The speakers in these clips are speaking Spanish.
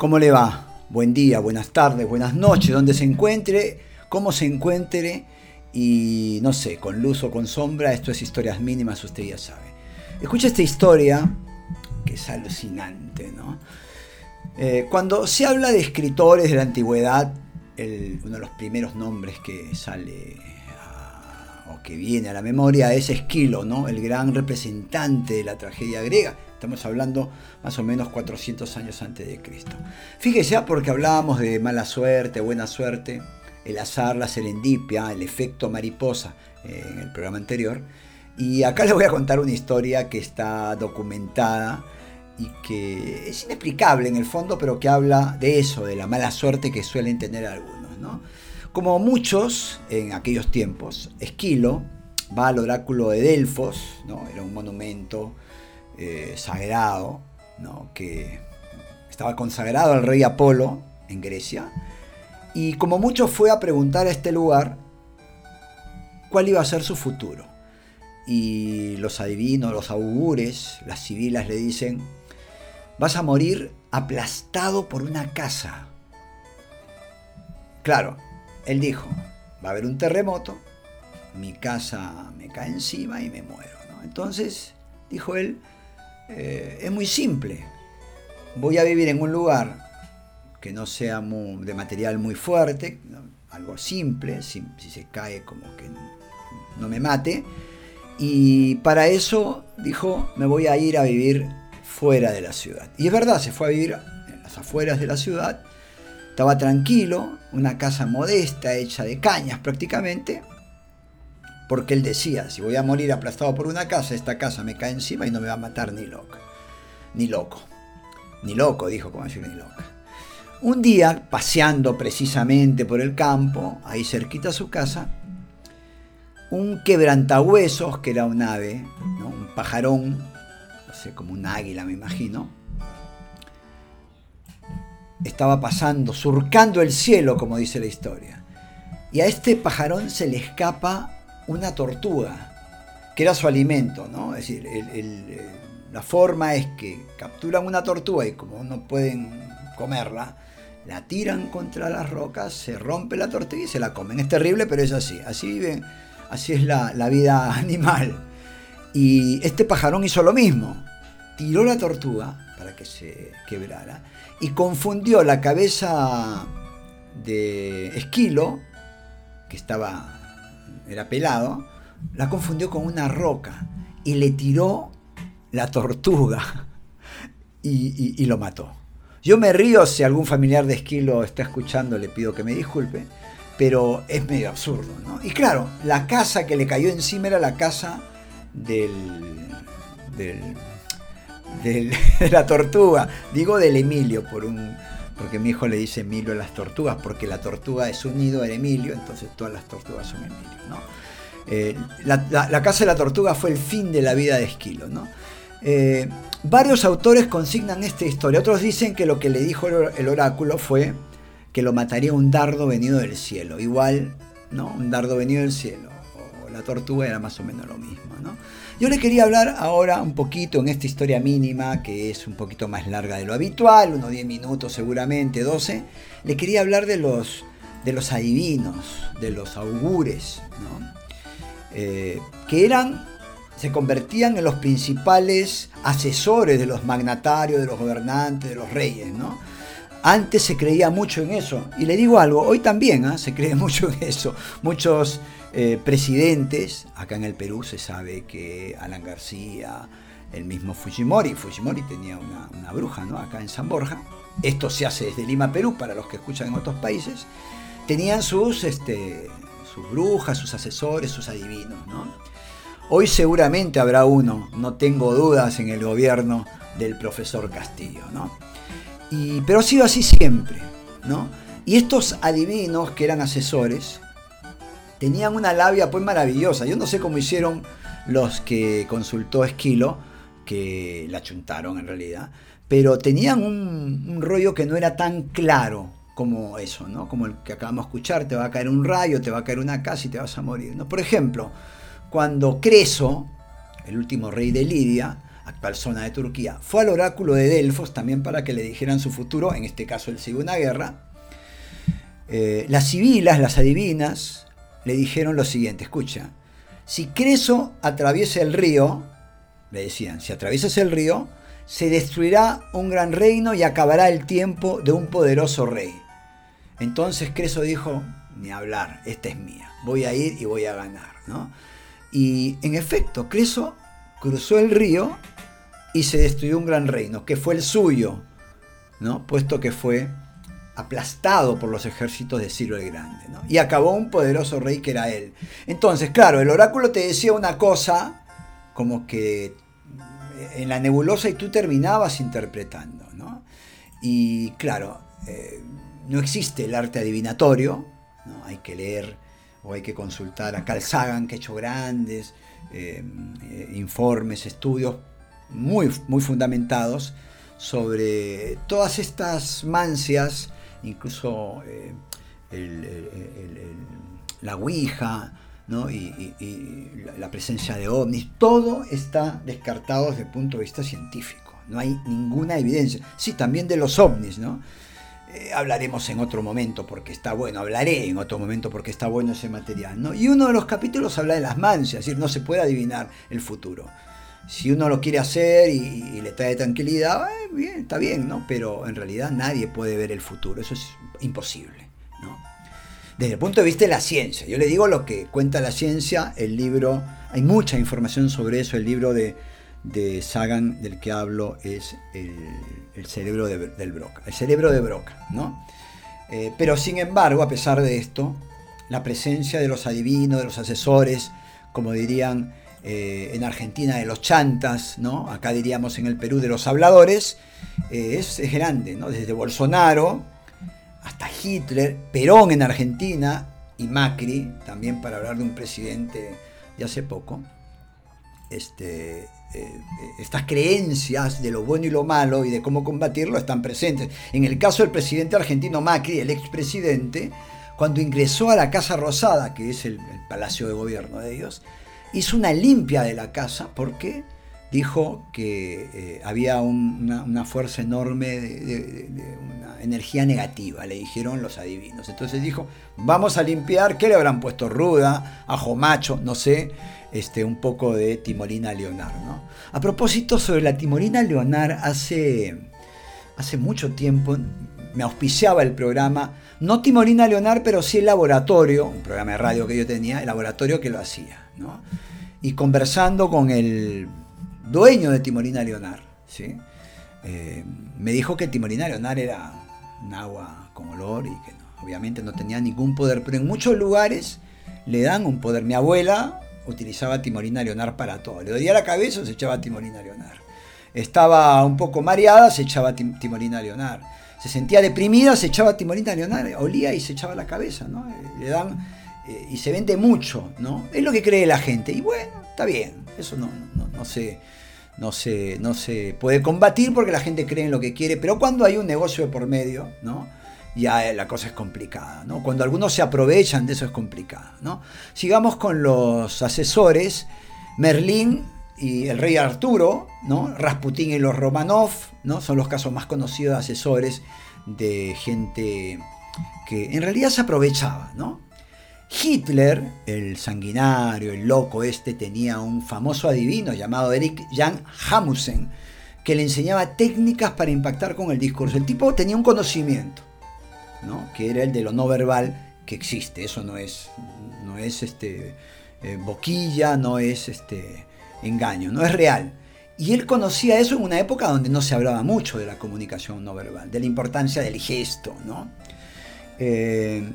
¿Cómo le va? Buen día, buenas tardes, buenas noches, donde se encuentre, cómo se encuentre y no sé, con luz o con sombra, esto es historias mínimas, usted ya sabe. Escucha esta historia que es alucinante, ¿no? Eh, cuando se habla de escritores de la antigüedad, uno de los primeros nombres que sale o que viene a la memoria es Esquilo, ¿no? el gran representante de la tragedia griega. Estamos hablando más o menos 400 años antes de Cristo. Fíjese, ah, porque hablábamos de mala suerte, buena suerte, el azar, la serendipia, el efecto mariposa eh, en el programa anterior. Y acá les voy a contar una historia que está documentada y que es inexplicable en el fondo, pero que habla de eso, de la mala suerte que suelen tener algunos. ¿no? Como muchos en aquellos tiempos, Esquilo va al oráculo de Delfos, ¿no? era un monumento eh, sagrado, que estaba consagrado al rey Apolo en Grecia, y como mucho fue a preguntar a este lugar cuál iba a ser su futuro. Y los adivinos, los augures, las sibilas le dicen, vas a morir aplastado por una casa. Claro, él dijo, va a haber un terremoto, mi casa me cae encima y me muero. Entonces, dijo él, eh, es muy simple. Voy a vivir en un lugar que no sea de material muy fuerte, algo simple, si, se cae como que no me mate. Y para eso dijo, me voy a ir a vivir fuera de la ciudad. Y es verdad, se fue a vivir en las afueras de la ciudad. Estaba tranquilo, una casa modesta, hecha de cañas prácticamente, porque él decía, si voy a morir aplastado por una casa, esta casa me cae encima y no me va a matar ni loca. Ni loco. Ni loco, dijo, como decir ni loca. Un día, paseando precisamente por el campo, ahí cerquita a su casa, un quebrantahuesos, que era un ave, un pajarón, no sé, como un águila me imagino, estaba pasando, surcando el cielo, como dice la historia. Y a este pajarón se le escapa una tortuga, que era su alimento, ¿no? Es decir, eh, la forma es que capturan una tortuga y como no pueden comerla, la tiran contra las rocas, se rompe la tortuga y se la comen. Es terrible, pero es así. Así, así es la, la vida animal. Y este pajarón hizo lo mismo. Tiró la tortuga para que se quebrara y confundió la cabeza de Esquilo, que estaba era pelado, la confundió con una roca y le tiró la tortuga y, lo mató. Yo me río si algún familiar de Esquilo está escuchando, le pido que me disculpe, pero es medio absurdo, ¿no? Y claro, la casa que le cayó encima era la casa del, del, de la tortuga, digo del Emilio, por un, porque mi hijo le dice Emilio a las tortugas, porque la tortuga es un nido de Emilio, entonces todas las tortugas son Emilio. Eh, la, casa de la tortuga fue el fin de la vida de Esquilo. Eh, varios autores consignan esta historia, otros dicen que lo que le dijo el oráculo fue que lo mataría un dardo venido del cielo, igual, ¿no? un dardo venido del cielo, o la tortuga era más o menos lo mismo. Yo le quería hablar ahora un poquito en esta historia mínima, que es un poquito más larga de lo habitual, unos 10 minutos seguramente, 12. Le quería hablar de los, de los adivinos, de los augures, eh, que eran, se convertían en los principales asesores de los magnatarios, de los gobernantes, de los reyes. ¿no? Antes se creía mucho en eso. Y le digo algo, hoy también ¿ah? se cree mucho en eso. Muchos eh, presidentes, acá en el Perú se sabe que Alan García, el mismo Fujimori, Fujimori tenía una, bruja ¿no? acá en San Borja, esto se hace desde Lima, Perú, para los que escuchan en otros países, tenían sus, este, sus brujas, sus asesores, sus adivinos. ¿no? Hoy seguramente habrá uno, no tengo dudas, en el gobierno del profesor Castillo. ¿no? Pero ha sido así siempre. ¿no? Y estos adivinos que eran asesores, tenían una labia pues maravillosa. Yo no sé cómo hicieron los que consultó Esquilo, que la chuntaron en realidad, pero tenían un, rollo que no era tan claro como eso, ¿no? Como el que acabamos de escuchar, te va a caer un rayo, te va a caer una casa y te vas a morir, ¿no? Por ejemplo, cuando Creso, el último rey de Lidia, actual zona de Turquía, fue al oráculo de Delfos también para que le dijeran su futuro, en este caso él sigue una guerra. Eh, las sibilas, las adivinas, le dijeron lo siguiente, escucha, si Creso atraviesa el río, le decían, si atraviesas el río, se destruirá un gran reino y acabará el tiempo de un poderoso rey. Entonces Creso dijo, ni hablar, esta es mía, voy a ir y voy a ganar. ¿no? Y en efecto, Creso cruzó el río y se destruyó un gran reino, que fue el suyo, ¿no? puesto que fue aplastado por los ejércitos de Ciro el Grande. Y acabó un poderoso rey que era él. Entonces, claro, el oráculo te decía una cosa como que en la nebulosa y tú terminabas interpretando. ¿no? Y claro, eh, no existe el arte adivinatorio, ¿no? hay que leer o hay que consultar a Carl que ha hecho grandes eh, eh, informes, estudios muy, muy fundamentados sobre todas estas mancias, incluso la Ouija, y, la presencia de ovnis, todo está descartado desde el punto de vista científico. No hay ninguna evidencia. Sí, también de los ovnis, ¿no? Eh, hablaremos en otro momento porque está bueno, hablaré en otro momento porque está bueno ese material, ¿no? Y uno de los capítulos habla de las mancias, es decir, no se puede adivinar el futuro. Si uno lo quiere hacer y, le trae tranquilidad, eh, está bien, ¿no? Pero en realidad nadie puede ver el futuro, eso es imposible, ¿no? desde el punto de vista de la ciencia. Yo le digo lo que cuenta la ciencia, el libro, hay mucha información sobre eso, el libro de, Sagan del que hablo es el, cerebro de, del Broca, el cerebro de Broca, ¿no? Eh, pero sin embargo, a pesar de esto, la presencia de los adivinos, de los asesores, como dirían eh, en Argentina de los chantas, ¿no? acá diríamos en el Perú de los habladores, eh, es, grande, ¿no? desde Bolsonaro, hasta Hitler, Perón en Argentina y Macri, también para hablar de un presidente de hace poco, este, eh, estas creencias de lo bueno y lo malo y de cómo combatirlo están presentes. En el caso del presidente argentino Macri, el expresidente, cuando ingresó a la Casa Rosada, que es el, palacio de gobierno de ellos, hizo una limpia de la casa porque dijo que eh, había una, fuerza enorme de, una energía negativa, le dijeron los adivinos. Entonces dijo, vamos a limpiar, ¿qué le habrán puesto? Ruda, ajo macho, no sé, este, un poco de Timorina Leonar. ¿no? A propósito, sobre la Timorina Leonar, hace, hace mucho tiempo me auspiciaba el programa, no Timorina Leonar, pero sí el laboratorio, un programa de radio que yo tenía, el laboratorio que lo hacía. ¿No? Y conversando con el dueño de Timorina Leonar, ¿sí? Eh, me dijo que Timorina Leonar era un agua con olor y que obviamente no tenía ningún poder, pero en muchos lugares le dan un poder. Mi abuela utilizaba Timorina Leonar para todo. Le dolía la cabeza, se echaba Timorina Leonar. Estaba un poco mareada, se echaba Timorina Leonar. Se sentía deprimida, se echaba Timorina Leonar. Olía y se echaba la cabeza, ¿no? Le dan eh, y se vende mucho, ¿no? Es lo que cree la gente. Y bueno, está bien, eso no, no, sé no se, no se puede combatir porque la gente cree en lo que quiere, pero cuando hay un negocio de por medio, ¿no? ya la cosa es complicada. ¿no? Cuando algunos se aprovechan de eso es complicado. ¿no? Sigamos con los asesores. Merlín y el rey Arturo, ¿no? Rasputín y los Romanov, ¿no? son los casos más conocidos de asesores de gente que en realidad se aprovechaba. ¿no? Hitler, el sanguinario, el loco este, tenía un famoso adivino llamado Eric Jan Hamusen, que le enseñaba técnicas para impactar con el discurso. El tipo tenía un conocimiento, ¿no? que era el de lo no verbal que existe. Eso no es, no es este, eh, boquilla, no es este, engaño, no es real. Y él conocía eso en una época donde no se hablaba mucho de la comunicación no verbal, de la importancia del gesto. ¿no? Eh,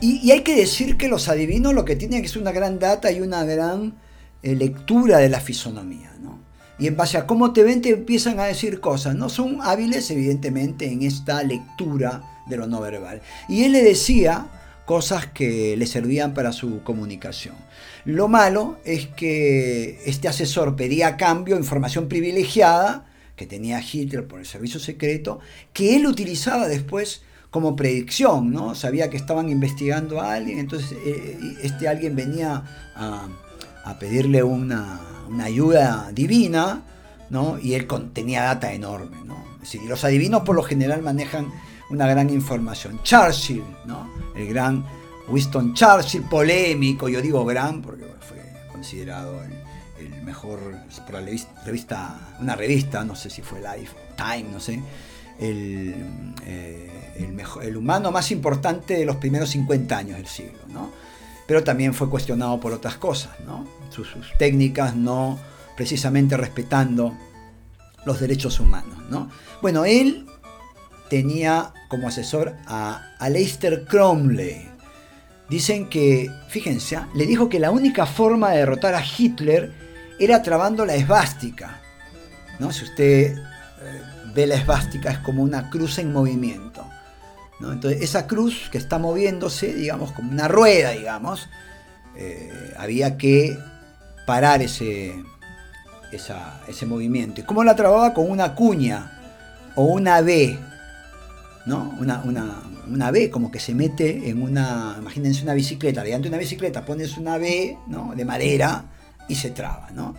y, hay que decir que los adivinos lo que tienen es una gran data y una gran eh, lectura de la fisonomía. ¿no? Y en base a cómo te ven te empiezan a decir cosas. No son hábiles evidentemente en esta lectura de lo no verbal. Y él le decía cosas que le servían para su comunicación. Lo malo es que este asesor pedía a cambio información privilegiada que tenía Hitler por el servicio secreto, que él utilizaba después como predicción, ¿no? Sabía que estaban investigando a alguien, entonces eh, este alguien venía a, pedirle una, ayuda divina, ¿no? y él tenía data enorme. ¿no? los adivinos por lo general manejan una gran información. Churchill, ¿no? el gran Winston Churchill, polémico, yo digo gran porque fue considerado el, mejor, por la revista, una revista, no sé si fue Life, Time, no sé, el, eh, el humano más importante de los primeros 50 años del siglo, ¿no? pero también fue cuestionado por otras cosas, ¿no? sus, técnicas no precisamente respetando los derechos humanos. ¿no? Bueno, él tenía como asesor a Aleister Cromley, Dicen que, fíjense, ¿ah? le dijo que la única forma de derrotar a Hitler era trabando la esvástica. ¿no? Si usted eh, ve la esvástica es como una cruz en movimiento. Entonces esa cruz que está moviéndose, digamos, como una rueda, digamos, eh, había que parar ese, ese movimiento. ¿Y cómo la trababa? Con una cuña o una B. ¿no? Una, una, una B como que se mete en una, imagínense una bicicleta, mediante una bicicleta pones una B ¿no? de madera y se traba. ¿no?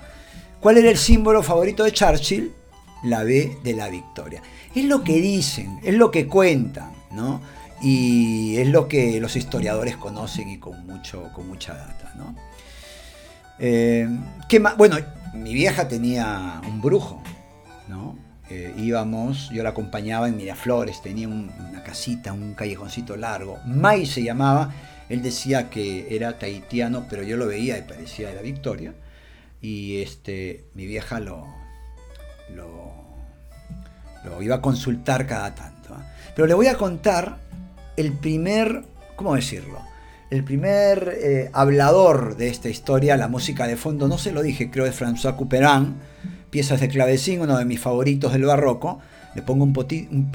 ¿Cuál era el símbolo favorito de Churchill? La B de la victoria. Es lo que dicen, es lo que cuentan, ¿no? Y es lo que los historiadores conocen y con, mucho, con mucha data, ¿no? Eh, ¿qué? Bueno, mi vieja tenía un brujo, ¿no? Eh, íbamos, yo la acompañaba en Miraflores, tenía una casita, un callejoncito largo, Mai se llamaba, él decía que era tahitiano, pero yo lo veía y parecía de la Victoria, y este, mi vieja lo, lo, iba a consultar cada tanto. ¿ah? Pero le voy a contar el primer, ¿cómo decirlo? El primer eh, hablador de esta historia, la música de fondo, no se lo dije, creo de François Couperin, piezas de clavecín, uno de mis favoritos del barroco. Le pongo un,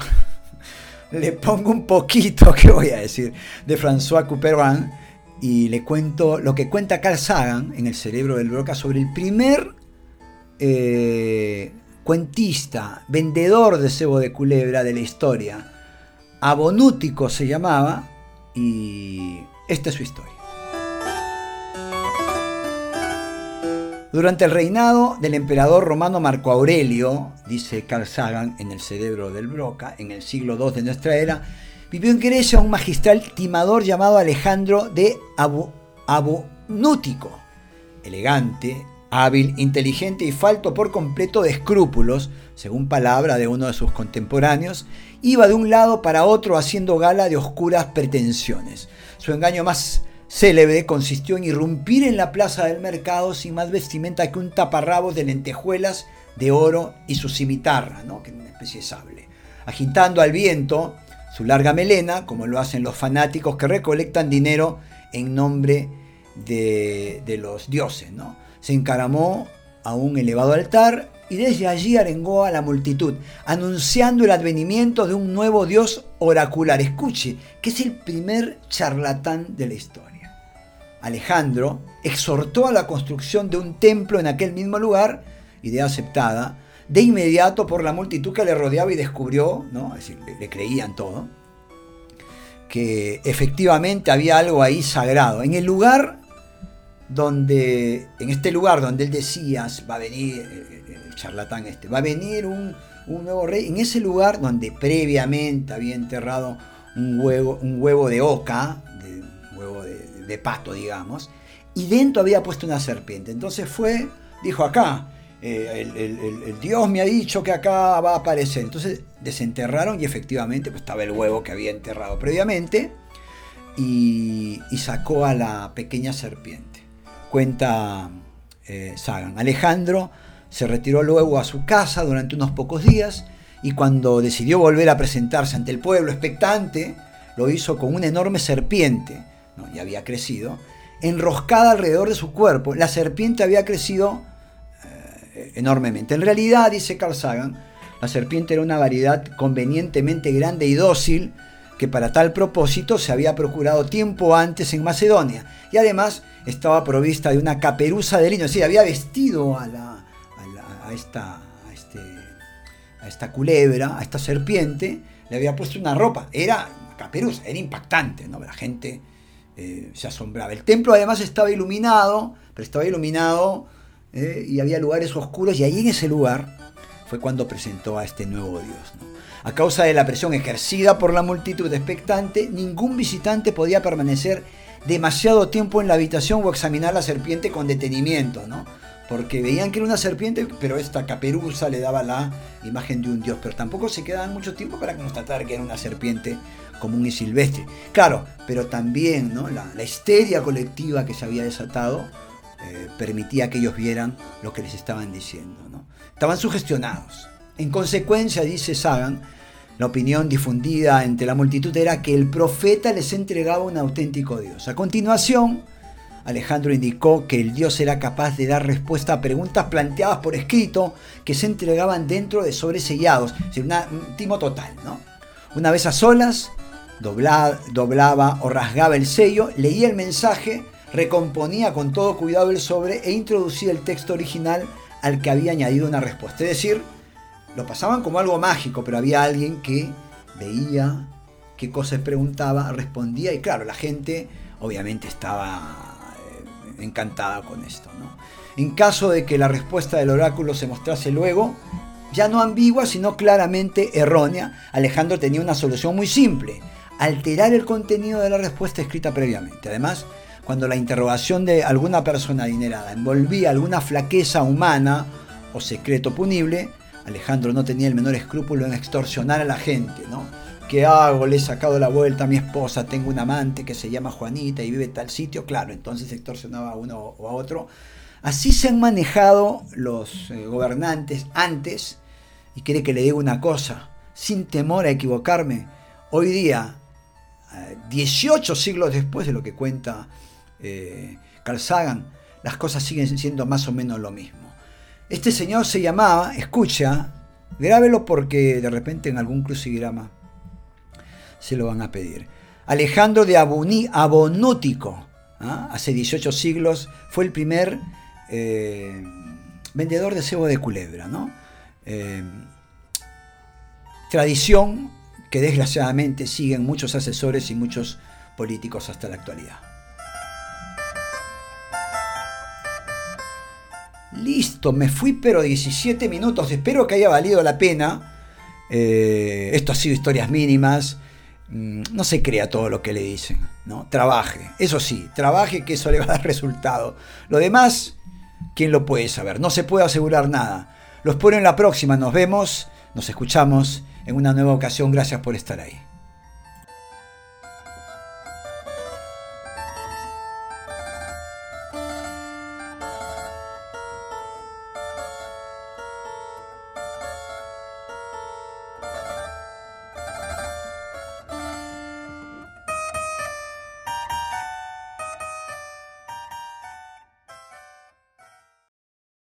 le pongo un poquito, ¿qué voy a decir?, de François Couperin y le cuento lo que cuenta Carl Sagan en El cerebro del Broca sobre el primer eh, cuentista, vendedor de cebo de culebra de la historia. Abonútico se llamaba y esta es su historia. Durante el reinado del emperador romano Marco Aurelio, dice Carl Sagan en El cerebro del Broca, en el siglo II de nuestra era, vivió en Grecia un magistral timador llamado Alejandro de Abonútico. Elegante, hábil, inteligente y falto por completo de escrúpulos, según palabra de uno de sus contemporáneos, iba de un lado para otro haciendo gala de oscuras pretensiones. Su engaño más célebre consistió en irrumpir en la plaza del mercado sin más vestimenta que un taparrabos de lentejuelas de oro y su cimitarra, ¿no? que es una especie de sable, agitando al viento su larga melena, como lo hacen los fanáticos que recolectan dinero en nombre de, de los dioses. ¿no? Se encaramó a un elevado altar y desde allí arengó a la multitud, anunciando el advenimiento de un nuevo dios oracular. Escuche, que es el primer charlatán de la historia. Alejandro exhortó a la construcción de un templo en aquel mismo lugar, idea aceptada, de inmediato por la multitud que le rodeaba y descubrió, ¿no? es decir, le, creían todo, que efectivamente había algo ahí sagrado. En el lugar donde, en este lugar donde él decía, va a venir el, charlatán este, va a venir un, nuevo rey, en ese lugar donde previamente había enterrado un huevo, un huevo de oca, de, huevo de, de pato, digamos, y dentro había puesto una serpiente. Entonces fue, dijo acá, eh, el, Dios me ha dicho que acá va a aparecer. Entonces desenterraron y efectivamente pues, estaba el huevo que había enterrado previamente y, sacó a la pequeña serpiente. Cuenta eh, Sagan. Alejandro se retiró luego a su casa durante unos pocos días y cuando decidió volver a presentarse ante el pueblo expectante, lo hizo con una enorme serpiente ¿no? ya había crecido, enroscada alrededor de su cuerpo. La serpiente había crecido eh, enormemente. En realidad, dice Carl Sagan, la serpiente era una variedad convenientemente grande y dócil que para tal propósito se había procurado tiempo antes en Macedonia y además estaba provista de una caperuza de lino, es decir, había vestido a, la, a, esta, a, este, a esta culebra, a esta serpiente, le había puesto una ropa, era una caperuza, era impactante, ¿no? La gente eh, se asombraba. El templo además estaba iluminado, pero estaba iluminado eh, y había lugares oscuros y ahí en ese lugar fue cuando presentó a este nuevo Dios. A causa de la presión ejercida por la multitud expectante, ningún visitante podía permanecer demasiado tiempo en la habitación o examinar la serpiente con detenimiento, ¿no? porque veían que era una serpiente, pero esta caperuza le daba la imagen de un dios, pero tampoco se quedaban mucho tiempo para constatar que era una serpiente común y silvestre. Claro, pero también ¿no? la, histeria colectiva que se había desatado eh, permitía que ellos vieran lo que les estaban diciendo. ¿no? Estaban sugestionados. En consecuencia, dice Sagan, la opinión difundida entre la multitud era que el profeta les entregaba un auténtico Dios. A continuación, Alejandro indicó que el Dios era capaz de dar respuesta a preguntas planteadas por escrito que se entregaban dentro de sobresellados, es decir, un timo total. ¿no? Una vez a solas, doblaba o rasgaba el sello, leía el mensaje, recomponía con todo cuidado el sobre e introducía el texto original al que había añadido una respuesta. Es decir, lo pasaban como algo mágico, pero había alguien que veía qué cosas preguntaba, respondía y claro, la gente obviamente estaba encantada con esto. En caso de que la respuesta del oráculo se mostrase luego, ya no ambigua, sino claramente errónea, Alejandro tenía una solución muy simple, alterar el contenido de la respuesta escrita previamente. Además, cuando la interrogación de alguna persona adinerada envolvía alguna flaqueza humana o secreto punible, Alejandro no tenía el menor escrúpulo en extorsionar a la gente, ¿no? ¿Qué hago? Le he sacado la vuelta a mi esposa, tengo un amante que se llama Juanita y vive en tal sitio. Claro, entonces extorsionaba a uno o a otro. Así se han manejado los eh, gobernantes antes, y quiere que le diga una cosa, sin temor a equivocarme, hoy día, 18 siglos después de lo que cuenta eh, Carl Sagan, las cosas siguen siendo más o menos lo mismo. Este señor se llamaba, escucha, grábelo porque de repente en algún crucigrama se lo van a pedir. Alejandro de Abonótico, ¿ah? hace 18 siglos, fue el primer eh, vendedor de cebo de culebra. ¿no? Eh, tradición que desgraciadamente siguen muchos asesores y muchos políticos hasta la actualidad. Listo, me fui pero 17 minutos, espero que haya valido la pena. Eh, esto ha sido historias mínimas. Mm, no se crea todo lo que le dicen, ¿no? Trabaje, eso sí, trabaje que eso le va a dar resultado. Lo demás, ¿quién lo puede saber? No se puede asegurar nada. Los espero en la próxima, nos vemos, nos escuchamos en una nueva ocasión, gracias por estar ahí.